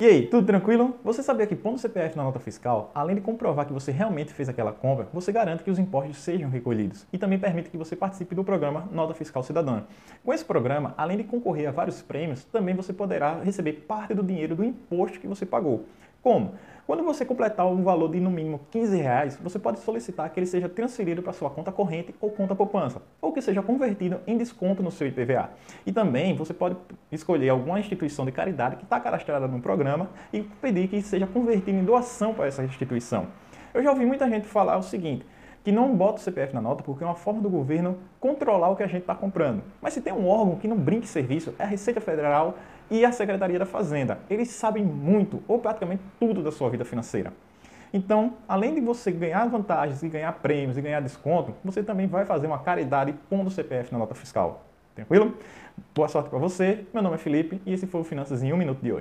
E aí, tudo tranquilo? Você sabia que pondo o CPF na nota fiscal, além de comprovar que você realmente fez aquela compra, você garante que os impostos sejam recolhidos e também permite que você participe do programa Nota Fiscal Cidadã. Com esse programa, além de concorrer a vários prêmios, também você poderá receber parte do dinheiro do imposto que você pagou. Como? Quando você completar um valor de no mínimo 15 reais, você pode solicitar que ele seja transferido para sua conta corrente ou conta poupança, ou que seja convertido em desconto no seu IPVA. E também você pode escolher alguma instituição de caridade que está cadastrada no programa e pedir que seja convertido em doação para essa instituição. Eu já ouvi muita gente falar o seguinte, que não bota o CPF na nota porque é uma forma do governo controlar o que a gente está comprando. Mas se tem um órgão que não brinque serviço, é a Receita Federal e a Secretaria da Fazenda. Eles sabem muito, ou praticamente tudo da sua vida financeira. Então, além de você ganhar vantagens e ganhar prêmios e ganhar desconto, você também vai fazer uma caridade pondo o CPF na nota fiscal. Tranquilo? Boa sorte para você. Meu nome é Felipe e esse foi o Finanças em um Minuto de hoje.